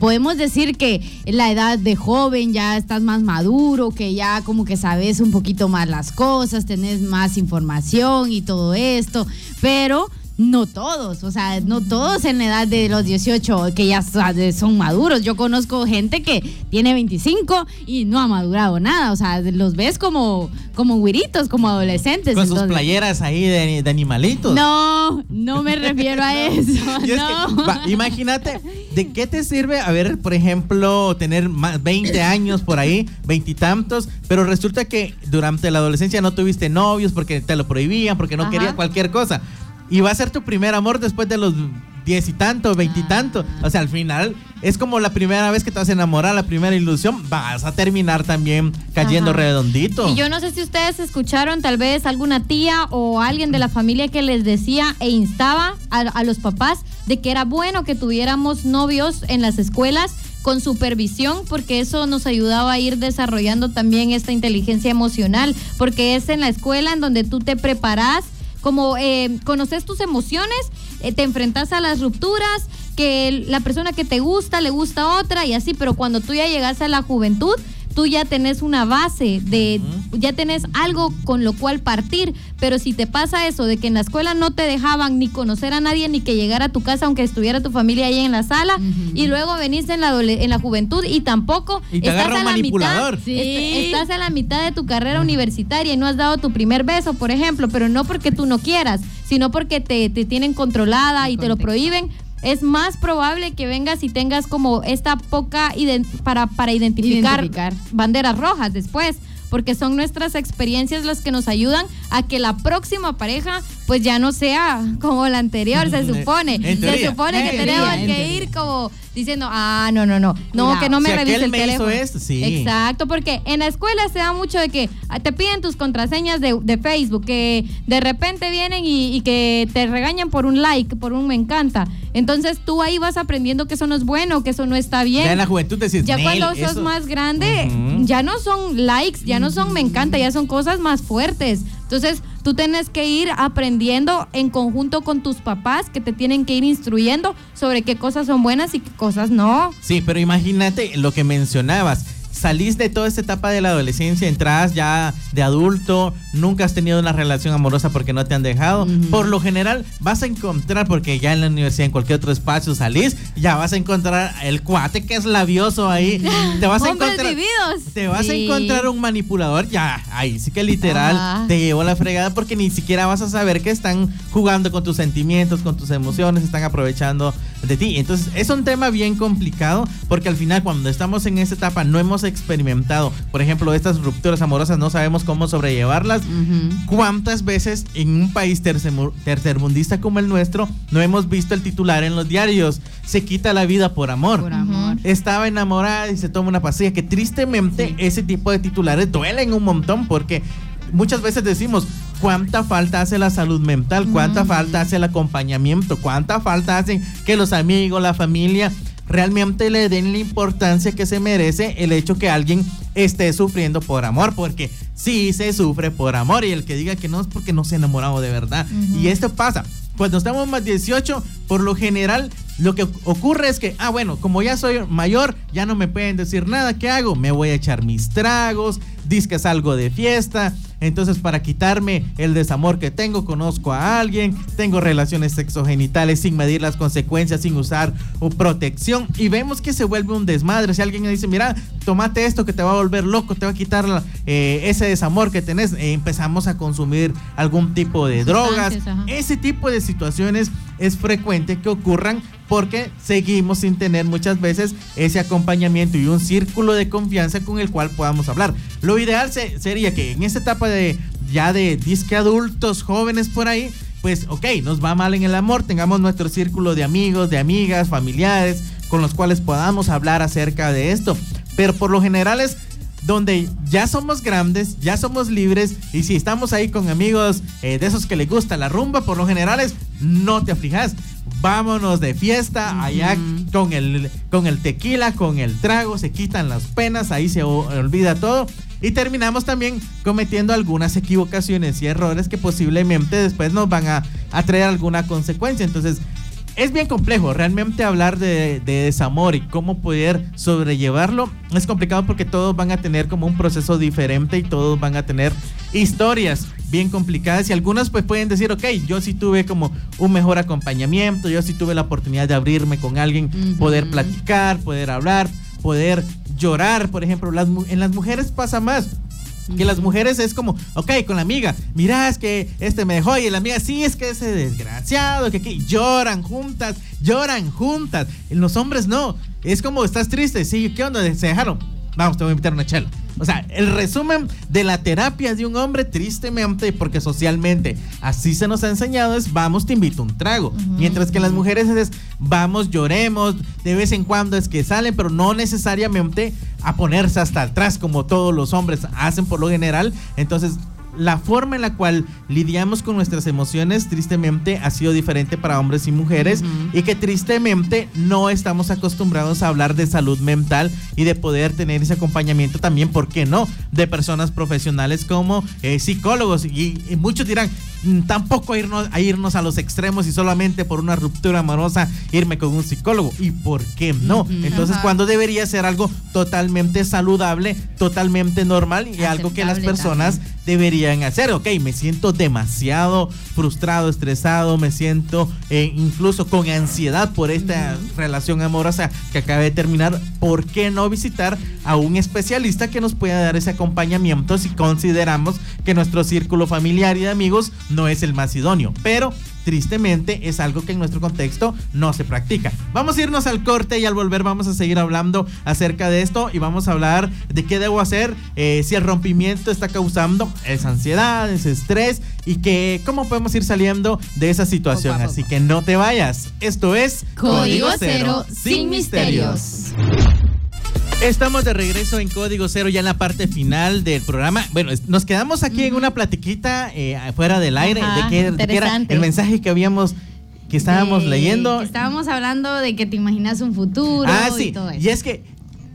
podemos decir que en la edad de joven ya estás más maduro, que ya como que sabes un poquito más las cosas, tenés más información y todo esto, pero no todos, o sea, no todos en la edad de los 18 que ya son maduros. Yo conozco gente que tiene 25 y no ha madurado nada, o sea, los ves como como güiritos, como adolescentes. Con sus playeras ahí de, de animalitos. No, no me refiero a [LAUGHS] eso. Y es no. que, imagínate, ¿de qué te sirve, a ver, por ejemplo, tener más 20 años por ahí, veintitantos, pero resulta que durante la adolescencia no tuviste novios porque te lo prohibían, porque no Ajá. querías cualquier cosa? Y va a ser tu primer amor después de los diez y tanto, veintitanto. O sea, al final es como la primera vez que te vas a enamorar, la primera ilusión, vas a terminar también cayendo Ajá. redondito. Y yo no sé si ustedes escucharon tal vez alguna tía o alguien de la familia que les decía e instaba a, a los papás de que era bueno que tuviéramos novios en las escuelas con supervisión porque eso nos ayudaba a ir desarrollando también esta inteligencia emocional porque es en la escuela en donde tú te preparas como eh, conoces tus emociones, eh, te enfrentas a las rupturas, que la persona que te gusta le gusta otra y así, pero cuando tú ya llegas a la juventud, tú ya tenés una base de, ya tenés algo con lo cual partir, pero si te pasa eso de que en la escuela no te dejaban ni conocer a nadie ni que llegara a tu casa aunque estuviera tu familia ahí en la sala y luego venís en la, en la juventud y tampoco Y te agarra un a la manipulador. mitad, Sí. est- estás a la mitad de tu carrera universitaria y no has dado tu primer beso, por ejemplo, pero no porque tú no quieras, sino porque te, te tienen controlada y te lo prohíben, es más probable que vengas y tengas como esta poca ident- para, para identificar, Identificar. banderas rojas después. Porque son nuestras experiencias las que nos ayudan a que la próxima pareja pues ya no sea como la anterior, se [LAUGHS] supone. Se supone que En tenemos que ir como diciendo, ah, no, no, no, no, Cuidado. que no me Si revise aquel el me hizo teléfono. esto, sí. Exacto, porque en la escuela se da mucho de que ah, te piden tus contraseñas de, de Facebook, que de repente vienen y, y que te regañan por un like, por un me encanta. Entonces tú ahí vas aprendiendo que eso no es bueno, que eso no está bien. Ya en la juventud decís, Ya "Nel, cuando sos eso- más grande, ya no son likes, ya no son me encanta, ya son cosas más fuertes. Entonces, tú tienes que ir aprendiendo en conjunto con tus papás que te tienen que ir instruyendo sobre qué cosas son buenas y qué cosas no. Sí, pero imagínate lo que mencionabas. Salís de toda esta etapa de la adolescencia, entras ya de adulto, nunca has tenido una relación amorosa porque no te han dejado. Por lo general vas a encontrar, porque ya en la universidad, en cualquier otro espacio salís, ya vas a encontrar el cuate que es labioso ahí. [LAUGHS] Te vas a encontrar. vividos. Te vas a encontrar un manipulador, ya, ahí sí que literal te llevó la fregada porque ni siquiera vas a saber que están jugando con tus sentimientos, con tus emociones, están aprovechando de ti. Entonces es un tema bien complicado porque al final cuando estamos en esa etapa no hemos experimentado, por ejemplo, estas rupturas amorosas, no sabemos cómo sobrellevarlas. ¿Cuántas veces en un país tercermundista como el nuestro no hemos visto el titular en los diarios? Se quita la vida por amor. Por amor. estaba enamorada y se toma una pastilla, que tristemente ese tipo de titulares duelen un montón porque muchas veces decimos cuánta falta hace la salud mental, cuánta falta hace el acompañamiento, cuánta falta hacen que los amigos, la familia realmente le den la importancia que se merece el hecho que alguien esté sufriendo por amor, porque sí se sufre por amor y el que diga que no es porque no se ha enamorado de verdad. Y esto pasa. Cuando estamos más 18, por lo general, lo que ocurre es que, ah, bueno, como ya soy mayor, ya no me pueden decir nada. ¿Qué hago? Me voy a echar mis tragos, disque salgo de fiesta, Entonces, para quitarme el desamor que tengo, conozco a alguien, tengo relaciones sexogenitales sin medir las consecuencias, sin usar protección. Y vemos que se vuelve un desmadre. Si alguien me dice, mira, tomate esto que te va a volver loco, te va a quitar eh, ese desamor que tenés, eh, empezamos a consumir algún tipo de drogas. Ese tipo de situaciones es frecuente que ocurran porque seguimos sin tener muchas veces ese acompañamiento y un círculo de confianza con el cual podamos hablar. Lo ideal sería que en esta etapa de ya de disque adultos jóvenes por ahí, pues ok, nos va mal en el amor, tengamos nuestro círculo de amigos, de amigas, familiares, con los cuales podamos hablar acerca de esto. Pero por lo general es donde ya somos grandes, ya somos libres y si estamos ahí con amigos eh, de esos que les gusta la rumba, por lo general es no te aflijas. Vámonos de fiesta allá con el, con el tequila, con el trago, se quitan las penas, ahí se olvida todo. Y terminamos también cometiendo algunas equivocaciones y errores que posiblemente después nos van a, a traer alguna consecuencia. Entonces, es bien complejo. Realmente hablar de, desamor y cómo poder sobrellevarlo es complicado porque todos van a tener como un proceso diferente y todos van a tener historias bien complicadas y algunas pues pueden decir, ok, yo sí tuve como un mejor acompañamiento, yo sí tuve la oportunidad de abrirme con alguien, poder platicar, poder hablar, poder llorar, por ejemplo, las, en las mujeres pasa más que las mujeres es como, ok, con la amiga, mira, es que este me dejó y la amiga, sí, es que ese desgraciado, que aquí lloran juntas, lloran juntas. En los hombres no, es como, estás triste, sí, ¿qué onda? Se dejaron. Vamos, te voy a invitar una chela. O sea, el resumen de la terapia de un hombre, tristemente, porque socialmente así se nos ha enseñado, es vamos, te invito un trago. Mientras que las mujeres es vamos, lloremos, de vez en cuando es que salen, pero no necesariamente a ponerse hasta atrás como todos los hombres hacen por lo general. Entonces, la forma en la cual lidiamos con nuestras emociones tristemente ha sido diferente para hombres y mujeres y que tristemente no estamos acostumbrados a hablar de salud mental y de poder tener ese acompañamiento también, ¿por qué no? De personas profesionales como eh, psicólogos y, muchos dirán, mm, tampoco irnos, a irnos a los extremos y solamente por una ruptura amorosa irme con un psicólogo. ¿Y por qué no? Entonces, cuando debería ser algo totalmente saludable, totalmente normal y algo que las personas deberían hacer. Ok, me siento demasiado frustrado, estresado, me siento eh, incluso con ansiedad por esta relación amorosa que acaba de terminar. ¿Por qué no visitar a un especialista que nos pueda dar ese acompañamiento si consideramos que nuestro círculo familiar y de amigos no es el más idóneo? Pero tristemente es algo que en nuestro contexto no se practica. Vamos a irnos al corte y al volver vamos a seguir hablando acerca de esto y vamos a hablar de qué debo hacer eh, si el rompimiento está causando esa ansiedad, ese estrés y que cómo podemos ir saliendo de esa situación. Así que no te vayas. Esto es Código, Cero, sin misterios. Estamos de regreso en Código Cero ya en la parte final del programa. Bueno, nos quedamos aquí en una platiquita eh, fuera del aire de, qué, era el mensaje que habíamos que estábamos leyendo. estábamos hablando de que te imaginas un futuro ah, sí. y todo eso. Y es que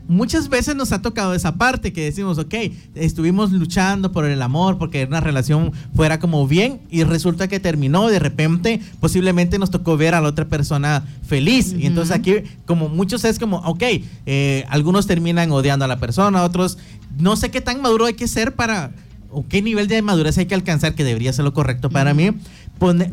muchas veces nos ha tocado esa parte que decimos, ok, estuvimos luchando por el amor, porque una relación fuera como bien y resulta que terminó, de repente posiblemente nos tocó ver a la otra persona feliz. Y entonces aquí, como muchos es como, ok, eh, algunos terminan odiando a la persona, otros, no sé qué tan maduro hay que ser para o qué nivel de madurez hay que alcanzar, que debería ser lo correcto para mí,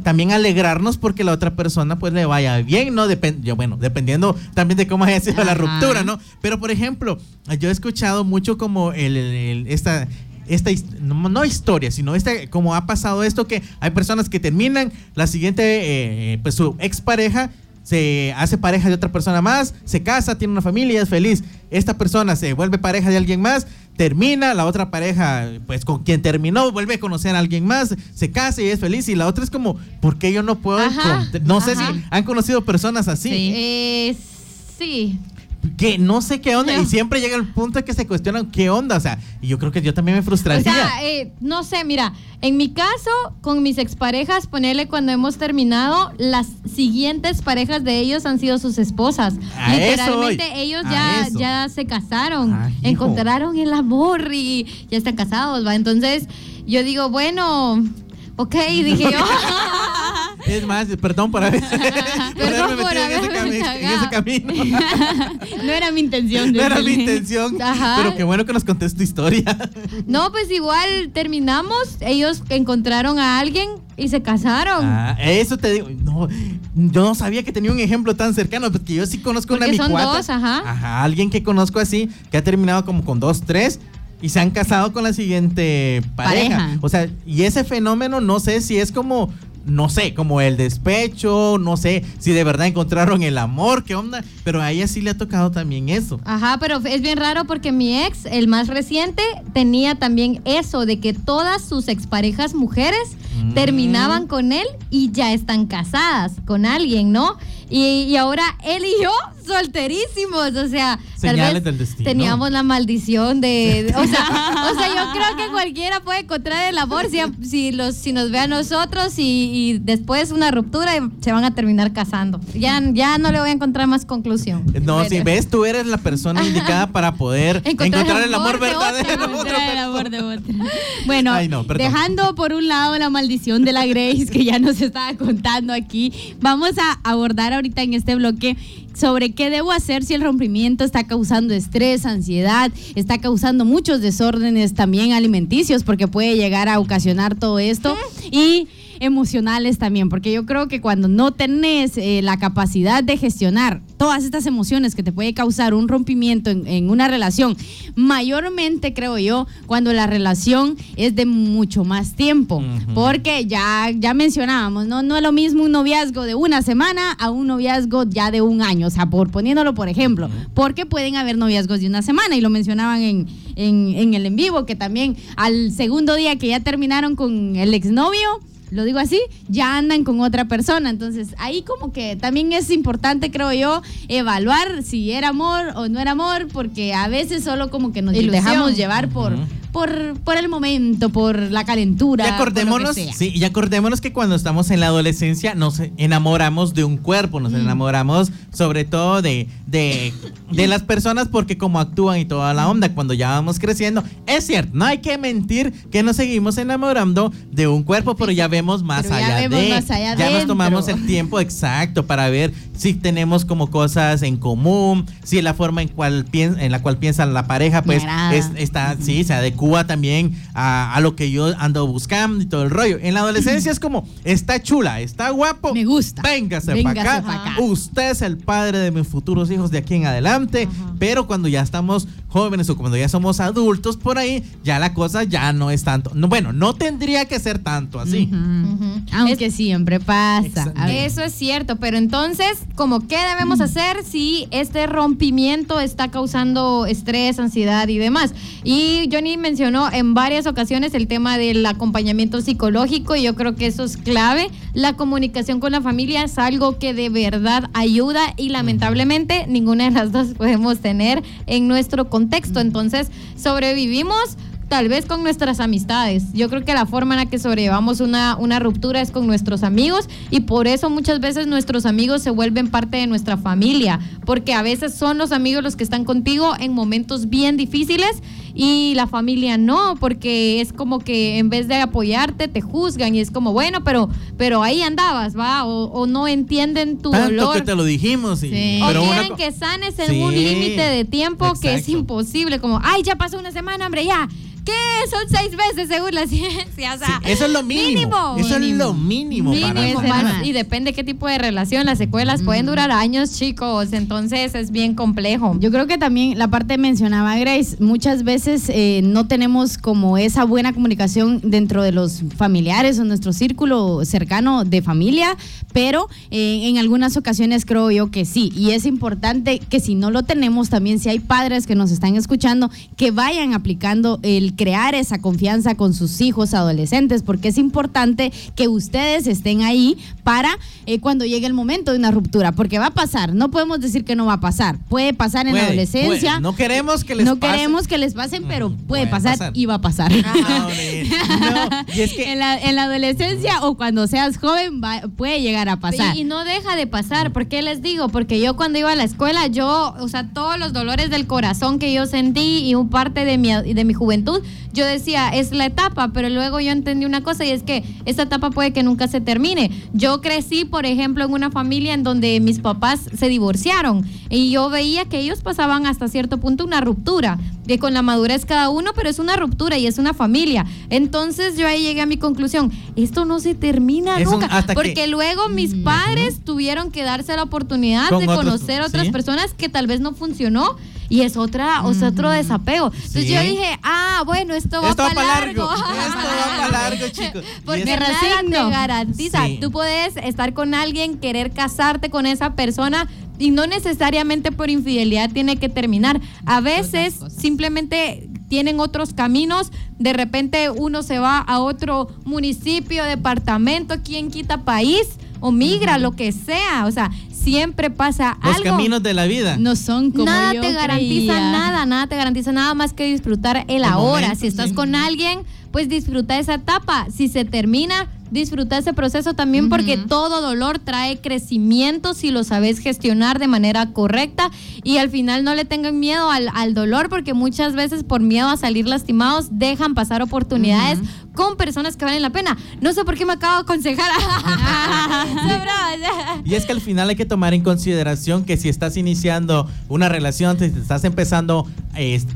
también alegrarnos porque la otra persona pues le vaya bien, ¿no? Depende, bueno, dependiendo también de cómo haya sido la ruptura, ¿no? Pero por ejemplo, yo he escuchado mucho como el, esta esta no, historia, sino esta, como ha pasado esto que hay personas que terminan, la siguiente, eh, pues su expareja se hace pareja de otra persona más, se casa, tiene una familia, es feliz. Esta persona se vuelve pareja de alguien más, termina, la otra pareja, pues con quien terminó, vuelve a conocer a alguien más, se casa y es feliz. Y la otra es como, ¿por qué yo no puedo? no sé si han conocido personas así. Sí. Eh, sí que no sé qué onda y siempre llega el punto de que se cuestionan qué onda, o sea, y yo creo que yo también me frustraría. O sea, eh, no sé, mira, en mi caso, con mis exparejas, ponerle cuando hemos terminado, las siguientes parejas de ellos han sido sus esposas. Literalmente ellos ya, ya se casaron, ah, encontraron el amor y ya están casados, ¿va? Entonces, yo digo, bueno, ok, dije yo. [LAUGHS] Es más, perdón por haber, [LAUGHS] por Perdón haberme por metido en ese, en camino. [LAUGHS] no era mi intención. No era mi intención, Ajá. pero qué bueno que nos contés tu historia. No, pues igual terminamos. Ellos encontraron a alguien y se casaron. Ah, eso te digo. No, yo no sabía que tenía un ejemplo tan cercano, porque yo sí conozco una Porque son cuata. dos, ajá. Ajá, alguien que conozco así, que ha terminado como con dos, tres. Y se han casado con la siguiente pareja. Pareja. O sea, y ese fenómeno no sé si es como, no sé, como el despecho, no sé si de verdad encontraron el amor, qué onda. Pero a ella sí le ha tocado también eso. Ajá, pero es bien raro porque mi ex, el más reciente, tenía también eso de que todas sus exparejas mujeres Mm. terminaban con él y ya están casadas con alguien, ¿no? Y, y ahora él y yo solterísimos, o sea, tal vez teníamos la maldición de, de- o sea, o sea, yo creo que cualquiera puede encontrar el amor si, si los si nos ve a nosotros y, y después una ruptura y se van a terminar casando. Ya ya no le voy a encontrar más conclusión. No, Pero- si ves, tú eres la persona indicada para poder Encontrar encontrar, el el amor otra, verdadero. de Encontrar otra el persona. amor de otra. [LAUGHS] Bueno, Ay, no, perdón. dejando por un lado la maldición de la Grace que ya nos estaba contando aquí, vamos a abordar ahorita en este bloque sobre qué debo hacer si el rompimiento está causando estrés, ansiedad, está causando muchos desórdenes también alimenticios porque puede llegar a ocasionar todo esto. Y emocionales también, porque yo creo que cuando no tenés eh, la capacidad de gestionar todas estas emociones que te puede causar un rompimiento en, en una relación, mayormente creo yo, cuando la relación es de mucho más tiempo, porque ya, ya mencionábamos, ¿no? no es lo mismo un noviazgo de una semana a un noviazgo ya de un año, o sea, por poniéndolo por ejemplo, porque pueden haber noviazgos de una semana y lo mencionaban en, en, en el en vivo, que también al segundo día que ya terminaron con el exnovio, lo digo así, ya andan con otra persona. Entonces, ahí como que también es importante, creo yo, evaluar si era amor o no era amor, porque a veces solo como que nos Ilusión. dejamos llevar por. Por, por el momento, por la calentura. Y acordémonos, sí, y acordémonos que cuando estamos en la adolescencia nos enamoramos de un cuerpo, Mm. nos enamoramos sobre todo de, de, de las personas porque como actúan y toda la onda cuando ya vamos creciendo. Es cierto, no hay que mentir que nos seguimos enamorando de un cuerpo, pero ya vemos más Pero ya allá vemos de. más allá ya nos tomamos el tiempo exacto para ver si tenemos como cosas en común, si la forma en, cual pien- en la cual piensa la pareja pues es, está, sí, se adecua también a, a lo que yo ando buscando y todo el rollo. En la adolescencia es como, está chula, está guapo. Me gusta. Véngase, Véngase para acá. pa' acá. Usted es el padre de mis futuros hijos de aquí en adelante. Pero cuando ya estamos jóvenes o cuando ya somos adultos por ahí, ya la cosa ya no es tanto. No, bueno, no tendría que ser tanto así. Aunque siempre pasa. Eso es cierto, pero entonces, como qué debemos hacer si este rompimiento está causando estrés, ansiedad y demás? Y Johnny mencionó en varias ocasiones el tema del acompañamiento psicológico y yo creo que eso es clave. La comunicación con la familia es algo que de verdad ayuda y lamentablemente ninguna de las dos podemos tener en nuestro contexto. Entonces, sobrevivimos tal vez con nuestras amistades. Yo creo que la forma en la que sobrellevamos una, una ruptura es con nuestros amigos y por eso muchas veces nuestros amigos se vuelven parte de nuestra familia, porque a veces son los amigos los que están contigo en momentos bien difíciles y la familia no, porque es como que en vez de apoyarte te juzgan y es como, bueno, pero, pero ahí andabas, ¿va? O, o no entienden tu Tanto dolor. que te lo dijimos. y- Sí. O pero quieren que sanes en Sí, un límite de tiempo que es imposible. Como, ay, ya pasó una semana, hombre, ya. ¿Qué? Son seis meses según la [LAUGHS] ciencia. O sea, Sí, eso es lo mínimo. Eso es lo mínimo, más. Y depende qué tipo de relación. Las secuelas pueden durar años, chicos. Entonces es bien complejo. Yo creo que también la parte mencionaba Grace, muchas veces eh, no tenemos como esa buena comunicación dentro de los familiares o nuestro círculo cercano de familia, pero eh, en algunas ocasiones creo yo que sí. Y es importante que si no lo tenemos también, si hay padres que nos están escuchando, que vayan aplicando el crear esa confianza con sus hijos adolescentes, porque es importante que ustedes estén ahí para eh, cuando llegue el momento de una ruptura, porque va a pasar, no podemos decir que no va a pasar, puede pasar en la adolescencia. puede. No queremos que les no pase. queremos que les pasen, pero Ujú, puede puede pasar, pasar. y va a pasar. [LAUGHS] No, hombre, no, y es que en, la, en la adolescencia o cuando seas joven va- puede llegar a pasar. Y, y no deja de pasar. ¿Por qué les digo? Porque yo cuando iba a la escuela, yo, o sea, todos los dolores del corazón que yo sentí y un parte de mi, de mi juventud yo decía, es la etapa, pero luego yo entendí una cosa y es que esta etapa puede que nunca se termine. Yo crecí, por ejemplo, en una familia en donde mis papás se divorciaron y yo veía que ellos pasaban hasta cierto punto una ruptura, que con la madurez cada uno, pero es una ruptura y es una familia. Entonces yo ahí llegué a mi conclusión, esto no se termina Es un- nunca, hasta porque que- luego mis padres tuvieron que darse la oportunidad Con de otros- conocer a otras sí. personas que tal vez no funcionó. Y es otra, o sea, otro desapego. Entonces yo dije, ah, bueno, esto va para pa' largo. largo. Esto va pa' [LAUGHS] largo, chicos. Porque es- Me nada resigno. te garantiza. Sí. Tú puedes estar con alguien, querer casarte con esa persona y no necesariamente por infidelidad tiene que terminar. A veces simplemente tienen otros caminos. De repente uno se va a otro municipio, departamento, quien quita país o migra, lo que sea. O sea, siempre pasa Los algo. caminos de la vida. No son como nada yo te garantiza creía. nada, nada te garantiza nada más que disfrutar el, ahora. momento, si estás sí. con alguien, pues disfruta esa etapa. Si se termina, disfruta ese proceso también porque todo dolor trae crecimiento si lo sabes gestionar de manera correcta y al final no le tengan miedo al, al dolor porque muchas veces por miedo a salir lastimados dejan pasar oportunidades con personas que valen la pena. No sé por qué me acabo de aconsejar. [LAUGHS] Y es que al final hay que tomar en consideración que si estás iniciando una relación, si te estás empezando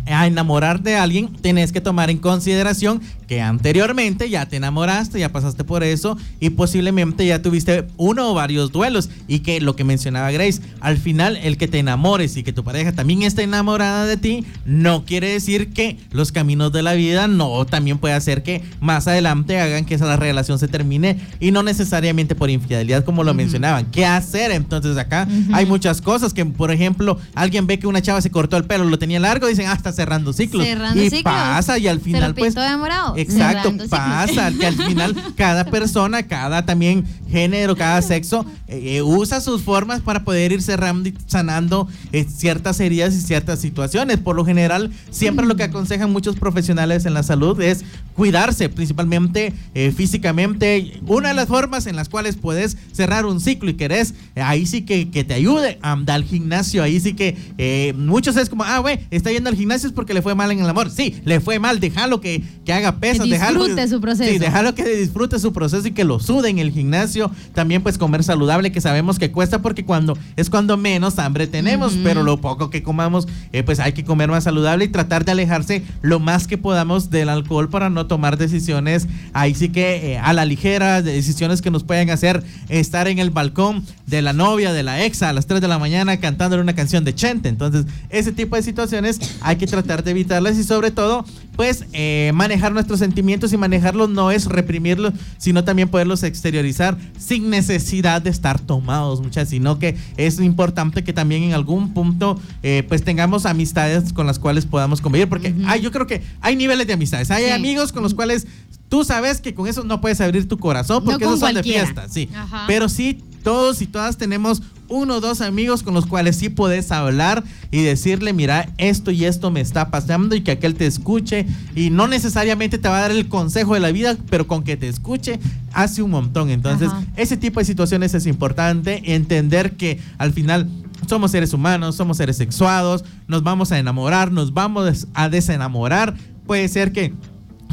a enamorar de alguien, tienes que tomar en consideración que anteriormente ya te enamoraste, ya pasaste por eso y posiblemente ya tuviste uno o varios duelos y que lo que mencionaba Grace, al final el que te enamores y que tu pareja también esté enamorada de ti, no quiere decir que los caminos de la vida no también puede hacer que más adelante hagan que esa relación se termine y no necesariamente por infidelidad como lo mencionaban. ¿Qué hacer? Entonces acá hay muchas cosas que, por ejemplo, alguien ve que una chava se cortó el pelo, lo tenía largo, dicen, ah, está cerrando ciclos. Cerrando y ciclos. pasa y al Se final lo pues... pintó de morado. Exacto, Cerrando ciclos. pasa que al final [LAUGHS] cada [LAUGHS] persona, cada también género, cada sexo eh, eh, usa sus formas para poder ir cerrando y sanando eh, ciertas heridas y ciertas situaciones. Por lo general, siempre lo que aconsejan muchos profesionales en la salud es cuidarse, principalmente eh, físicamente. Una de las formas en las cuales puedes cerrar un ciclo y querés, eh, ahí sí que, que te ayude, anda al gimnasio, ahí sí que eh, muchos es como, ah, güey, está yendo al gimnasio es porque le fue mal en el amor. Sí, le fue mal, déjalo que, que haga pesas, Que disfrute su proceso. Sí, déjalo que disfrute su proceso y que lo sude en el gimnasio. También pues comer saludable, que sabemos que cuesta porque cuando es cuando menos hambre tenemos, pero lo poco que comamos, pues hay que comer más saludable y tratar de alejarse lo más que podamos del alcohol para no tomar decisiones ahí sí que eh, a la ligera, de decisiones que nos pueden hacer estar en el balcón de la novia, de la ex a las 3 de la mañana cantándole una canción de Chente. Entonces, ese tipo de situaciones hay que tratar de evitarlas y sobre todo, pues eh, manejar nuestros sentimientos y manejarlos no es reprimirlos, sino también poderlos exteriorizar sin necesidad de estar tomados, muchas, sino que es importante que también en algún punto eh, pues tengamos amistades con las cuales podamos convivir, porque ay, yo creo que hay niveles de amistades, hay Sí. amigos con los cuales tú sabes que con eso no puedes abrir tu corazón No porque con esos son de fiesta, sí, Ajá. pero sí todos y todas tenemos uno o dos amigos con los cuales sí puedes hablar y decirle, mira, esto y esto me está pasando y que aquel te escuche y no necesariamente te va a dar el consejo de la vida, pero con que te escuche hace un montón. Entonces, Ajá. ese tipo de situaciones es importante entender que al final somos seres humanos, somos seres sexuados, nos vamos a enamorar, nos vamos a desenamorar. Puede ser que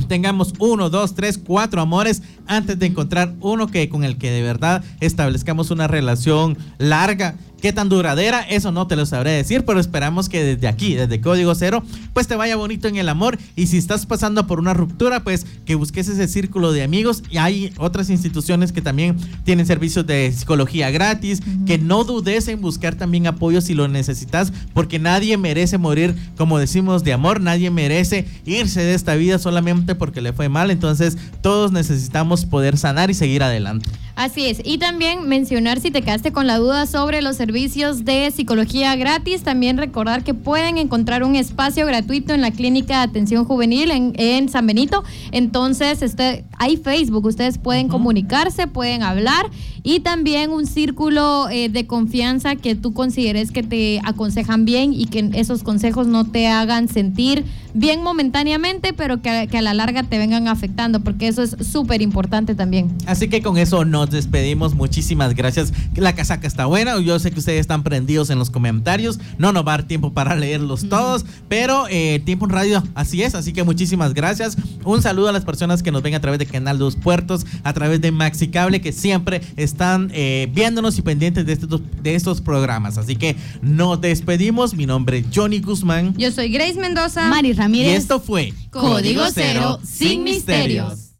tengamos uno, dos, tres, cuatro amores antes de encontrar uno que con el que de verdad establezcamos una relación larga. ¿Qué tan duradera? Eso no te lo sabré decir, pero esperamos que desde aquí, desde Código Cero, pues te vaya bonito en el amor. Y si estás pasando por una ruptura, pues que busques ese círculo de amigos. Y hay otras instituciones que también tienen servicios de psicología gratis, que no dudes en buscar también apoyo si lo necesitas, porque nadie merece morir, como decimos, de amor. Nadie merece irse de esta vida solamente porque le fue mal. Entonces, todos necesitamos poder sanar y seguir adelante. Así es. Y también mencionar si te quedaste con la duda sobre los servicios de psicología gratis, también recordar que pueden encontrar un espacio gratuito en la clínica de atención juvenil en, en San Benito. Entonces, este, hay Facebook, ustedes pueden comunicarse, pueden hablar y también un círculo eh, de confianza que tú consideres que te aconsejan bien y que esos consejos no te hagan sentir bien momentáneamente, pero que, que a la larga te vengan afectando, porque eso es súper importante también. Así que con eso nos despedimos. Muchísimas gracias. La casaca está buena. Yo sé que ustedes están prendidos en los comentarios. No nos va a dar tiempo para leerlos todos, pero eh, tiempo en radio, así es. Así que muchísimas gracias. Un saludo a las personas que nos ven a través de Canal Dos Puertos, a través de Maxi Cable, que siempre están eh, viéndonos y pendientes de estos, de estos programas. Así que nos despedimos. Mi nombre es Johnny Guzmán. Yo soy Grace Mendoza. Mari Y Ramírez. esto fue Código Cero, sin misterios.